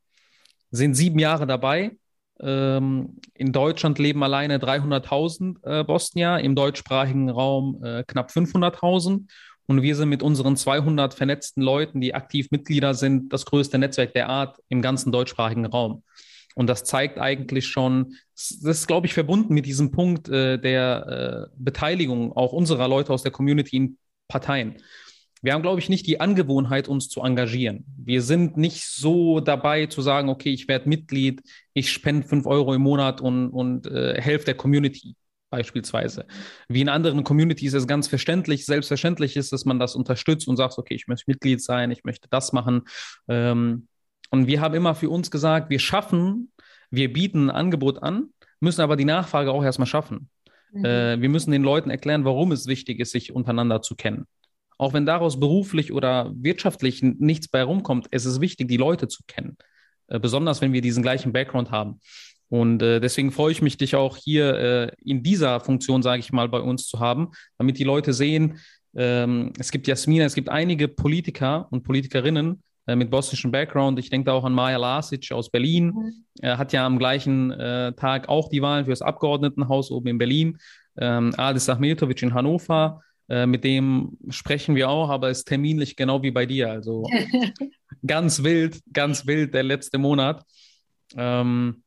sind sieben Jahre dabei. Ähm, in Deutschland leben alleine 300.000 äh, Bosnier, im deutschsprachigen Raum äh, knapp 500.000. Und wir sind mit unseren 200 vernetzten Leuten, die aktiv Mitglieder sind, das größte Netzwerk der Art im ganzen deutschsprachigen Raum. Und das zeigt eigentlich schon, das ist, glaube ich, verbunden mit diesem Punkt äh, der äh, Beteiligung auch unserer Leute aus der Community in Parteien. Wir haben, glaube ich, nicht die Angewohnheit, uns zu engagieren. Wir sind nicht so dabei zu sagen, okay, ich werde Mitglied, ich spende fünf Euro im Monat und, und äh, helfe der Community beispielsweise. Wie in anderen Communities es ganz verständlich, selbstverständlich ist, dass man das unterstützt und sagt, okay, ich möchte Mitglied sein, ich möchte das machen. Ähm, und wir haben immer für uns gesagt, wir schaffen, wir bieten ein Angebot an, müssen aber die Nachfrage auch erstmal schaffen. Mhm. Äh, wir müssen den Leuten erklären, warum es wichtig ist, sich untereinander zu kennen. Auch wenn daraus beruflich oder wirtschaftlich nichts bei rumkommt, es ist wichtig, die Leute zu kennen. Äh, besonders wenn wir diesen gleichen Background haben. Und äh, deswegen freue ich mich, dich auch hier äh, in dieser Funktion, sage ich mal, bei uns zu haben, damit die Leute sehen, ähm, es gibt Jasmina, es gibt einige Politiker und Politikerinnen äh, mit bosnischem Background. Ich denke da auch an Maja Lasic aus Berlin. Mhm. Er hat ja am gleichen äh, Tag auch die Wahlen für das Abgeordnetenhaus oben in Berlin. Ähm, Adis Ahmetovic in Hannover. Äh, mit dem sprechen wir auch, aber ist terminlich genau wie bei dir. Also ganz wild, ganz wild der letzte Monat. Ähm,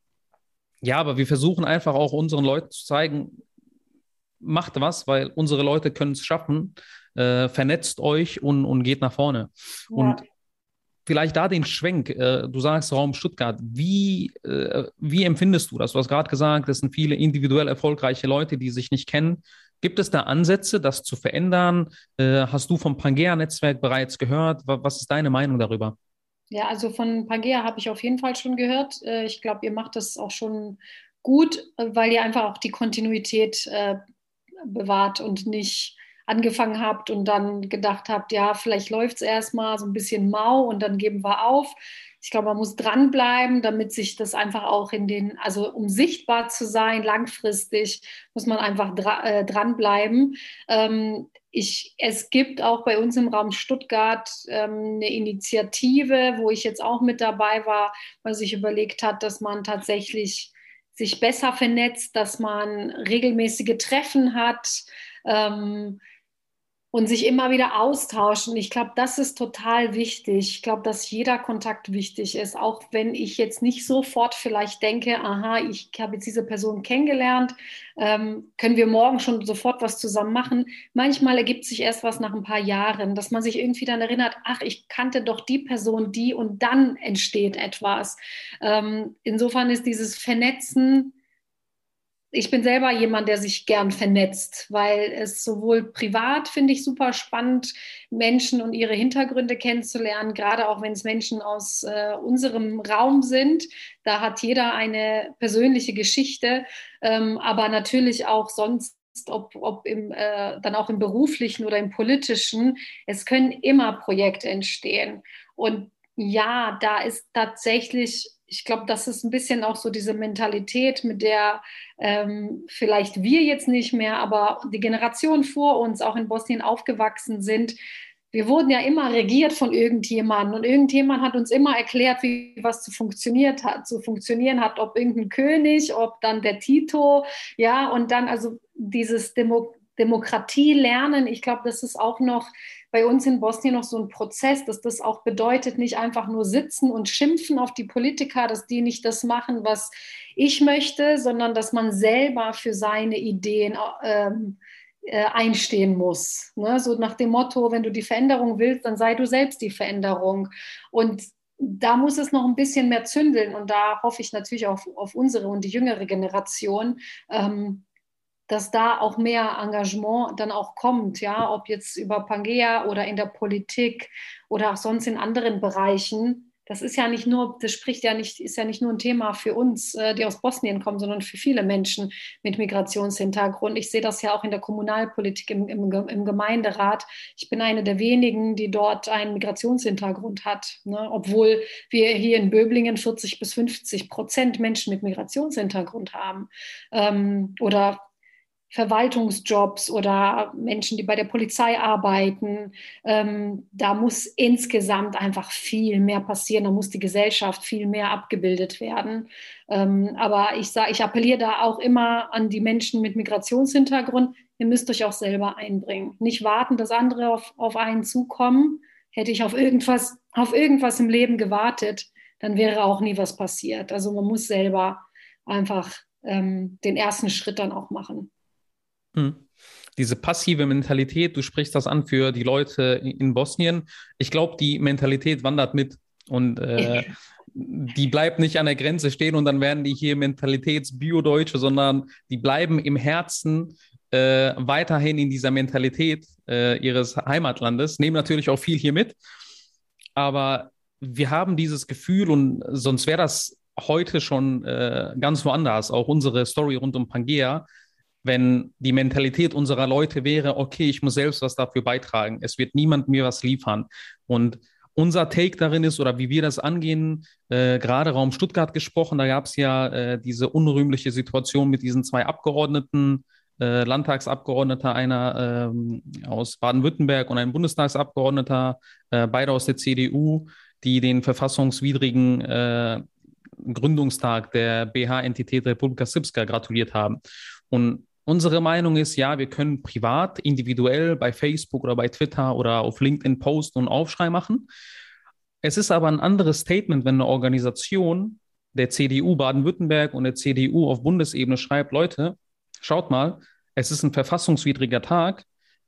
ja, aber wir versuchen einfach auch unseren Leuten zu zeigen, macht was, weil unsere Leute können es schaffen. Äh, vernetzt euch und, und geht nach vorne. Ja. Und vielleicht da den Schwenk. Äh, du sagst Raum Stuttgart. Wie, äh, wie empfindest du das? Du hast gerade gesagt, es sind viele individuell erfolgreiche Leute, die sich nicht kennen. Gibt es da Ansätze, das zu verändern? Äh, hast du vom Pangea-Netzwerk bereits gehört? Was ist deine Meinung darüber? Ja, also von Pangea habe ich auf jeden Fall schon gehört. Ich glaube, ihr macht das auch schon gut, weil ihr einfach auch die Kontinuität bewahrt und nicht angefangen habt und dann gedacht habt, ja, vielleicht läuft es erstmal so ein bisschen mau und dann geben wir auf. Ich glaube, man muss dranbleiben, damit sich das einfach auch in den, also um sichtbar zu sein, langfristig, muss man einfach dra äh, dranbleiben. Ähm, ich, es gibt auch bei uns im Raum Stuttgart ähm, eine Initiative, wo ich jetzt auch mit dabei war, weil sich überlegt hat, dass man tatsächlich sich besser vernetzt, dass man regelmäßige Treffen hat. Ähm, und sich immer wieder austauschen. Ich glaube, das ist total wichtig. Ich glaube, dass jeder Kontakt wichtig ist, auch wenn ich jetzt nicht sofort vielleicht denke, aha, ich habe jetzt diese Person kennengelernt, ähm, können wir morgen schon sofort was zusammen machen. Manchmal ergibt sich erst was nach ein paar Jahren, dass man sich irgendwie dann erinnert, ach, ich kannte doch die Person, die und dann entsteht etwas. Ähm, insofern ist dieses Vernetzen ich bin selber jemand, der sich gern vernetzt, weil es sowohl privat finde ich super spannend, Menschen und ihre Hintergründe kennenzulernen, gerade auch wenn es Menschen aus äh, unserem Raum sind. Da hat jeder eine persönliche Geschichte, ähm, aber natürlich auch sonst ob, ob im, äh, dann auch im beruflichen oder im politischen, es können immer Projekte entstehen. Und ja, da ist tatsächlich ich glaube, das ist ein bisschen auch so diese Mentalität, mit der ähm, vielleicht wir jetzt nicht mehr, aber die Generation vor uns auch in Bosnien aufgewachsen sind. Wir wurden ja immer regiert von irgendjemandem und irgendjemand hat uns immer erklärt, wie was zu funktioniert hat, zu funktionieren hat, ob irgendein König, ob dann der Tito, ja, und dann also dieses Demo Demokratie lernen. Ich glaube, das ist auch noch bei uns in Bosnien noch so ein Prozess, dass das auch bedeutet, nicht einfach nur sitzen und schimpfen auf die Politiker, dass die nicht das machen, was ich möchte, sondern dass man selber für seine Ideen ähm, äh, einstehen muss. Ne? So nach dem Motto, wenn du die Veränderung willst, dann sei du selbst die Veränderung. Und da muss es noch ein bisschen mehr zündeln und da hoffe ich natürlich auf, auf unsere und die jüngere Generation, ähm, dass da auch mehr Engagement dann auch kommt, ja, ob jetzt über Pangea oder in der Politik oder auch sonst in anderen Bereichen. das ist ja nicht nur, das spricht ja nicht, ist ja nicht nur ein Thema für uns, äh, die aus Bosnien kommen, sondern für viele Menschen mit Migrationshintergrund. Ich sehe das ja auch in der Kommunalpolitik, im, im, im Gemeinderat. Ich bin eine der wenigen, die dort einen Migrationshintergrund hat, ne? obwohl wir hier in Böblingen 40 bis 50 Prozent Menschen mit Migrationshintergrund haben. Ähm, oder Verwaltungsjobs oder Menschen, die bei der Polizei arbeiten. Ähm, da muss insgesamt einfach viel mehr passieren. Da muss die Gesellschaft viel mehr abgebildet werden. Ähm, aber ich sage, ich appelliere da auch immer an die Menschen mit Migrationshintergrund. Ihr müsst euch auch selber einbringen. Nicht warten, dass andere auf, auf einen zukommen. Hätte ich auf irgendwas, auf irgendwas im Leben gewartet, dann wäre auch nie was passiert. Also man muss selber einfach ähm, den ersten Schritt dann auch machen. Hm. Diese passive Mentalität, du sprichst das an für die Leute in Bosnien. Ich glaube, die Mentalität wandert mit und äh, die bleibt nicht an der Grenze stehen und dann werden die hier Mentalitäts-Bio-Deutsche, sondern die bleiben im Herzen äh, weiterhin in dieser Mentalität äh, ihres Heimatlandes, nehmen natürlich auch viel hier mit. Aber wir haben dieses Gefühl und sonst wäre das heute schon äh, ganz woanders, auch unsere Story rund um Pangea wenn die Mentalität unserer Leute wäre, okay, ich muss selbst was dafür beitragen, es wird niemand mir was liefern. Und unser Take darin ist, oder wie wir das angehen, äh, gerade Raum Stuttgart gesprochen, da gab es ja äh, diese unrühmliche Situation mit diesen zwei Abgeordneten, äh, Landtagsabgeordneter, einer ähm, aus Baden-Württemberg und ein Bundestagsabgeordneter, äh, beide aus der CDU, die den verfassungswidrigen äh, Gründungstag der BH-Entität Republika Srpska gratuliert haben. Und Unsere Meinung ist, ja, wir können privat, individuell bei Facebook oder bei Twitter oder auf LinkedIn posten und Aufschrei machen. Es ist aber ein anderes Statement, wenn eine Organisation der CDU Baden-Württemberg und der CDU auf Bundesebene schreibt, Leute, schaut mal, es ist ein verfassungswidriger Tag.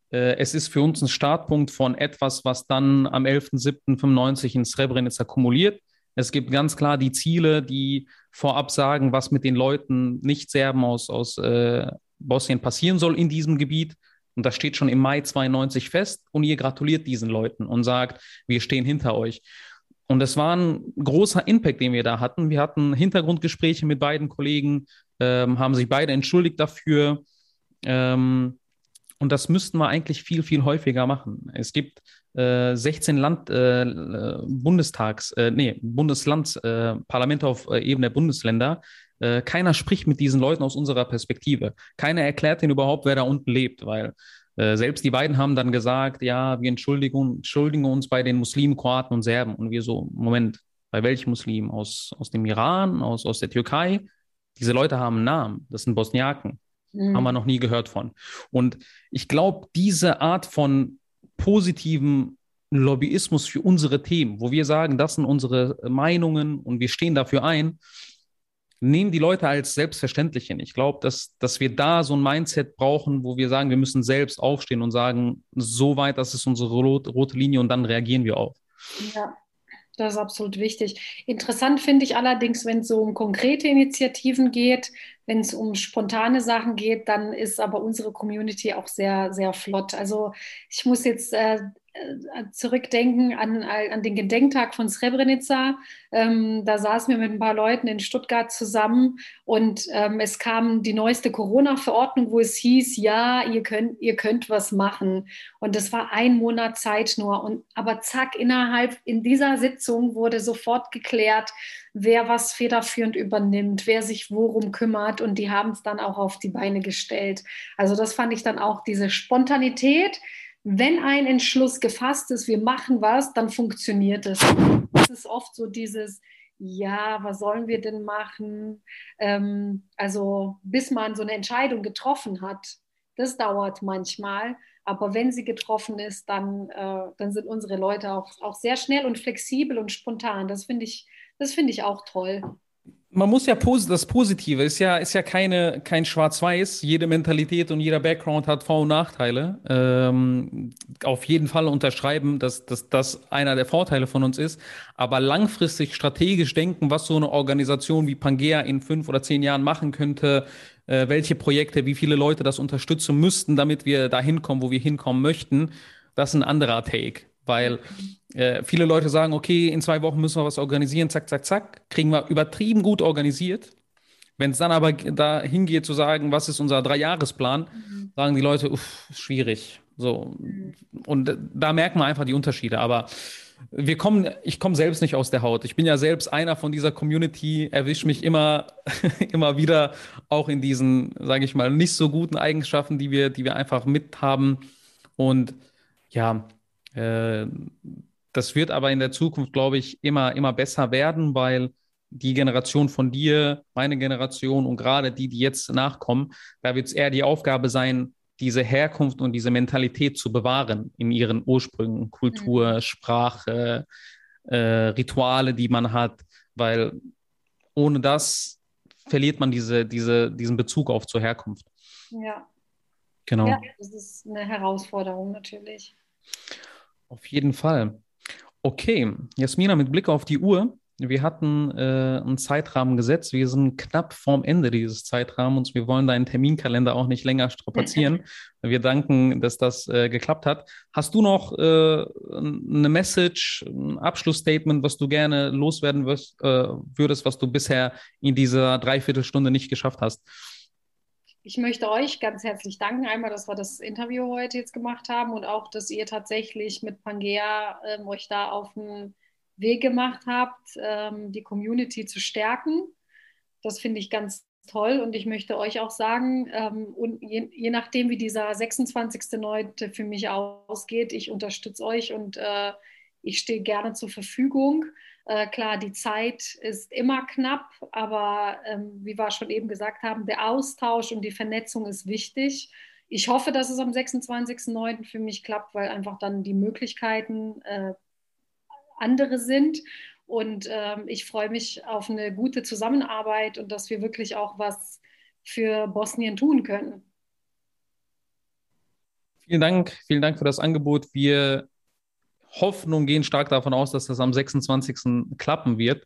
Äh, es ist für uns ein Startpunkt von etwas, was dann am 11.07.95 in Srebrenica kumuliert. Es gibt ganz klar die Ziele, die vorab sagen, was mit den Leuten, Nicht-Serben aus, aus äh, Bosnien passieren soll in diesem Gebiet. Und das steht schon im Mai 92 fest. Und ihr gratuliert diesen Leuten und sagt, wir stehen hinter euch. Und das war ein großer Impact, den wir da hatten. Wir hatten Hintergrundgespräche mit beiden Kollegen, ähm, haben sich beide entschuldigt dafür. Ähm, und das müssten wir eigentlich viel, viel häufiger machen. Es gibt äh, 16 Land, äh, Bundestags, äh, nee, Bundeslandsparlamente äh, auf äh, Ebene der Bundesländer, äh, keiner spricht mit diesen Leuten aus unserer Perspektive. Keiner erklärt ihnen überhaupt, wer da unten lebt, weil äh, selbst die beiden haben dann gesagt, ja, wir entschuldigen, entschuldigen uns bei den Muslimen, Kroaten und Serben. Und wir so, Moment, bei welchen Muslimen? Aus, aus dem Iran, aus, aus der Türkei? Diese Leute haben einen Namen, das sind Bosniaken. Mhm. Haben wir noch nie gehört von. Und ich glaube, diese Art von positiven Lobbyismus für unsere Themen, wo wir sagen, das sind unsere Meinungen und wir stehen dafür ein, nehmen die Leute als selbstverständlich hin. Ich glaube, dass, dass wir da so ein Mindset brauchen, wo wir sagen, wir müssen selbst aufstehen und sagen, so weit, das ist unsere rote Linie und dann reagieren wir auf. Ja, das ist absolut wichtig. Interessant finde ich allerdings, wenn es so um konkrete Initiativen geht, wenn es um spontane Sachen geht, dann ist aber unsere Community auch sehr, sehr flott. Also ich muss jetzt äh, zurückdenken an, an den Gedenktag von Srebrenica. Ähm, da saßen wir mit ein paar Leuten in Stuttgart zusammen und ähm, es kam die neueste Corona-Verordnung, wo es hieß, ja, ihr könnt, ihr könnt was machen. Und das war ein Monat Zeit nur. Und, aber zack, innerhalb in dieser Sitzung wurde sofort geklärt, wer was federführend übernimmt, wer sich worum kümmert. Und die haben es dann auch auf die Beine gestellt. Also das fand ich dann auch diese Spontanität wenn ein Entschluss gefasst ist, wir machen was, dann funktioniert es. Es ist oft so dieses, ja, was sollen wir denn machen? Ähm, also bis man so eine Entscheidung getroffen hat, das dauert manchmal. Aber wenn sie getroffen ist, dann, äh, dann sind unsere Leute auch, auch sehr schnell und flexibel und spontan. Das finde ich, das finde ich auch toll man muss ja das Positive ist ja, ist ja keine, kein Schwarz-Weiß. Jede Mentalität und jeder Background hat Vor- und Nachteile. Ähm, auf jeden Fall unterschreiben, dass, dass das einer der Vorteile von uns ist. Aber langfristig strategisch denken, was so eine Organisation wie Pangea in fünf oder zehn Jahren machen könnte, äh, welche Projekte, wie viele Leute das unterstützen müssten, damit wir da hinkommen, wo wir hinkommen möchten, das ist ein anderer Take. Weil äh, viele Leute sagen, okay, in zwei Wochen müssen wir was organisieren, zack, zack, zack, kriegen wir übertrieben gut organisiert. Wenn es dann aber dahin geht zu sagen, was ist unser Dreijahresplan, mhm. sagen die Leute, uff, schwierig. So. Mhm. Und da merkt man einfach die Unterschiede. Aber wir kommen, ich komme selbst nicht aus der Haut. Ich bin ja selbst einer von dieser Community, erwische mich immer, immer wieder auch in diesen, sage ich mal, nicht so guten Eigenschaften, die wir, die wir einfach mit haben. Und ja, äh, das wird aber in der Zukunft, glaube ich, immer, immer besser werden, weil die Generation von dir, meine Generation und gerade die, die jetzt nachkommen, da wird es eher die Aufgabe sein, diese Herkunft und diese Mentalität zu bewahren in ihren Ursprüngen, Kultur, mhm. Sprache, äh, Rituale, die man hat, weil ohne das verliert man diese, diese, diesen Bezug auf zur Herkunft. Ja. Genau. Ja, das ist eine Herausforderung natürlich. Auf jeden Fall. Okay, Jasmina, mit Blick auf die Uhr, wir hatten äh, einen Zeitrahmen gesetzt. Wir sind knapp vorm Ende dieses Zeitrahmens. Wir wollen deinen Terminkalender auch nicht länger strapazieren. wir danken, dass das äh, geklappt hat. Hast du noch äh, eine Message, ein Abschlussstatement, was du gerne loswerden wirst, äh, würdest, was du bisher in dieser Dreiviertelstunde nicht geschafft hast? Ich möchte euch ganz herzlich danken. Einmal, dass wir das Interview heute jetzt gemacht haben und auch, dass ihr tatsächlich mit Pangea ähm, euch da auf einen Weg gemacht habt, ähm, die Community zu stärken. Das finde ich ganz toll und ich möchte euch auch sagen, ähm, und je, je, nachdem, wie dieser 26.09. für mich ausgeht, ich unterstütze euch und äh, ich stehe gerne zur Verfügung. Äh, klar, die Zeit ist immer knapp, aber ähm, wie wir schon eben gesagt haben, der Austausch und die Vernetzung ist wichtig. Ich hoffe, dass es am 26.09. für mich klappt, weil einfach dann die Möglichkeiten äh, andere sind. Und ähm, ich freue mich auf eine gute Zusammenarbeit und dass wir wirklich auch was für Bosnien tun können. Vielen Dank, vielen Dank für das Angebot. Wir hoffen und gehen stark davon aus, dass das am 26. klappen wird.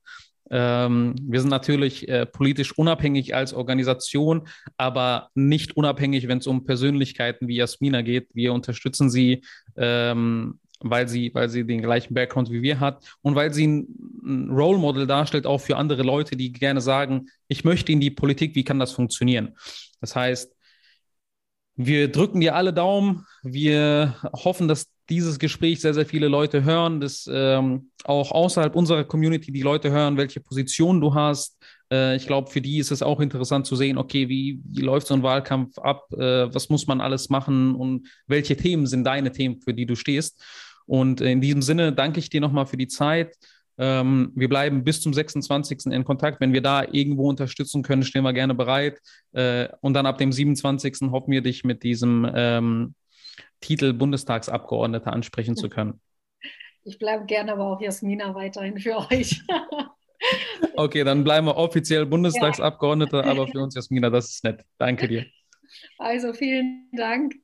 Ähm, wir sind natürlich äh, politisch unabhängig als Organisation, aber nicht unabhängig, wenn es um Persönlichkeiten wie Jasmina geht. Wir unterstützen sie ähm, weil sie, weil sie den gleichen Background wie wir hat und weil sie ein Role Model darstellt, auch für andere Leute, die gerne sagen, ich möchte in die Politik, wie kann das funktionieren? Das heißt, wir drücken dir alle Daumen. Wir hoffen, dass dieses Gespräch sehr, sehr viele Leute hören, dass ähm, auch außerhalb unserer Community die Leute hören, welche Position du hast. Äh, ich glaube, für die ist es auch interessant zu sehen, okay, wie, wie läuft so ein Wahlkampf ab? Äh, was muss man alles machen und welche Themen sind deine Themen, für die du stehst? Und in diesem Sinne danke ich dir nochmal für die Zeit. Ähm, wir bleiben bis zum 26. in Kontakt. Wenn wir da irgendwo unterstützen können, stehen wir gerne bereit. Äh, und dann ab dem 27. hoffen wir, dich mit diesem ähm, Titel Bundestagsabgeordneter ansprechen zu können. Ich bleibe gerne aber auch Jasmina weiterhin für euch. okay, dann bleiben wir offiziell Bundestagsabgeordnete, ja. aber für uns Jasmina, das ist nett. Danke dir. Also vielen Dank.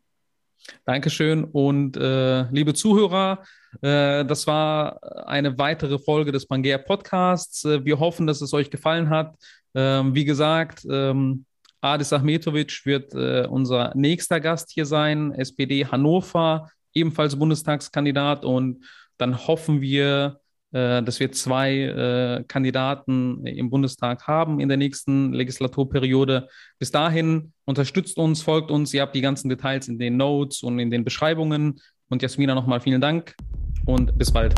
Dankeschön und äh, liebe Zuhörer, äh, das war eine weitere Folge des Pangea Podcasts. Äh, wir hoffen, dass es euch gefallen hat. Ähm, wie gesagt, ähm, Adis Ahmetovic wird äh, unser nächster Gast hier sein, SPD Hannover, ebenfalls Bundestagskandidat und dann hoffen wir, äh, dass wir zwei äh, Kandidaten im Bundestag haben in der nächsten Legislaturperiode. Bis dahin unterstützt uns, folgt uns. Ihr habt die ganzen Details in den Notes und in den Beschreibungen. Und Jasmina nochmal vielen Dank und bis bald.